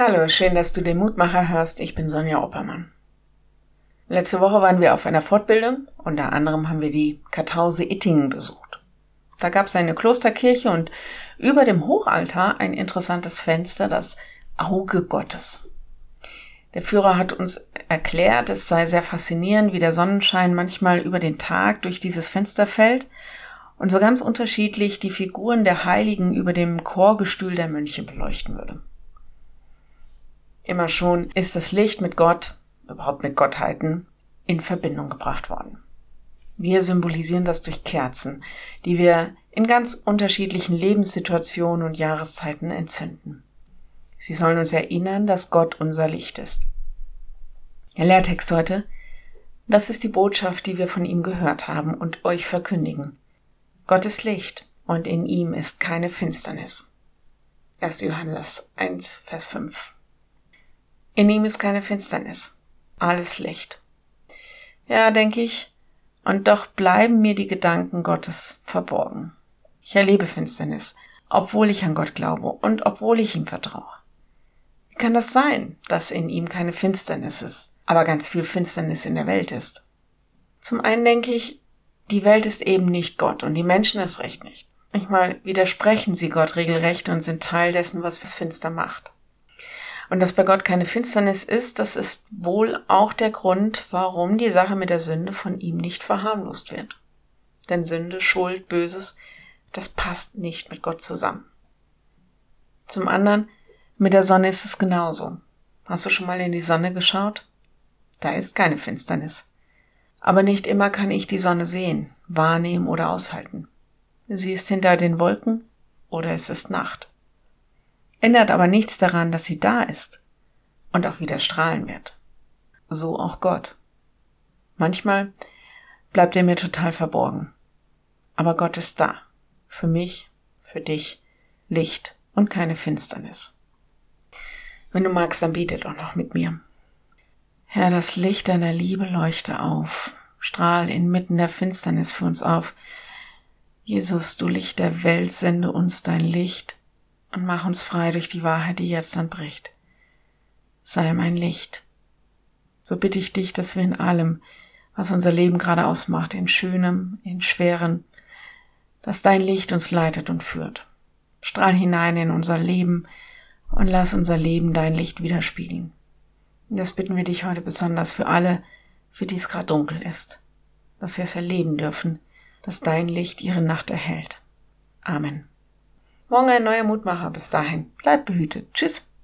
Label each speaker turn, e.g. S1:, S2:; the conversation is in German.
S1: Hallo, schön, dass du den Mutmacher hörst. Ich bin Sonja Oppermann. Letzte Woche waren wir auf einer Fortbildung. Unter anderem haben wir die Kartause Ittingen besucht. Da gab es eine Klosterkirche und über dem Hochaltar ein interessantes Fenster, das Auge Gottes. Der Führer hat uns erklärt, es sei sehr faszinierend, wie der Sonnenschein manchmal über den Tag durch dieses Fenster fällt und so ganz unterschiedlich die Figuren der Heiligen über dem Chorgestühl der Mönche beleuchten würde. Immer schon ist das Licht mit Gott, überhaupt mit Gottheiten, in Verbindung gebracht worden. Wir symbolisieren das durch Kerzen, die wir in ganz unterschiedlichen Lebenssituationen und Jahreszeiten entzünden. Sie sollen uns erinnern, dass Gott unser Licht ist. Der Lehrtext heute, das ist die Botschaft, die wir von ihm gehört haben und euch verkündigen. Gott ist Licht und in ihm ist keine Finsternis. 1. Johannes 1, Vers 5. In ihm ist keine Finsternis, alles Licht. Ja, denke ich, und doch bleiben mir die Gedanken Gottes verborgen. Ich erlebe Finsternis, obwohl ich an Gott glaube und obwohl ich ihm vertraue. Wie kann das sein, dass in ihm keine Finsternis ist, aber ganz viel Finsternis in der Welt ist? Zum einen denke ich, die Welt ist eben nicht Gott und die Menschen es recht nicht. Manchmal widersprechen sie Gott regelrecht und sind Teil dessen, was es finster macht. Und dass bei Gott keine Finsternis ist, das ist wohl auch der Grund, warum die Sache mit der Sünde von ihm nicht verharmlost wird. Denn Sünde, Schuld, Böses, das passt nicht mit Gott zusammen. Zum anderen, mit der Sonne ist es genauso. Hast du schon mal in die Sonne geschaut? Da ist keine Finsternis. Aber nicht immer kann ich die Sonne sehen, wahrnehmen oder aushalten. Sie ist hinter den Wolken oder es ist Nacht ändert aber nichts daran, dass sie da ist und auch wieder strahlen wird. So auch Gott. Manchmal bleibt er mir total verborgen. Aber Gott ist da. Für mich, für dich, Licht und keine Finsternis. Wenn du magst, dann bete doch noch mit mir. Herr, das Licht deiner Liebe leuchte auf, strahl inmitten der Finsternis für uns auf. Jesus, du Licht der Welt, sende uns dein Licht, und mach uns frei durch die Wahrheit, die jetzt anbricht. Sei mein Licht. So bitte ich dich, dass wir in allem, was unser Leben gerade ausmacht, in Schönem, in Schweren, dass dein Licht uns leitet und führt. Strahl hinein in unser Leben und lass unser Leben dein Licht widerspiegeln. Das bitten wir dich heute besonders für alle, für die es gerade dunkel ist, dass sie es erleben dürfen, dass dein Licht ihre Nacht erhält. Amen. Morgen ein neuer Mutmacher. Bis dahin. Bleib behütet. Tschüss.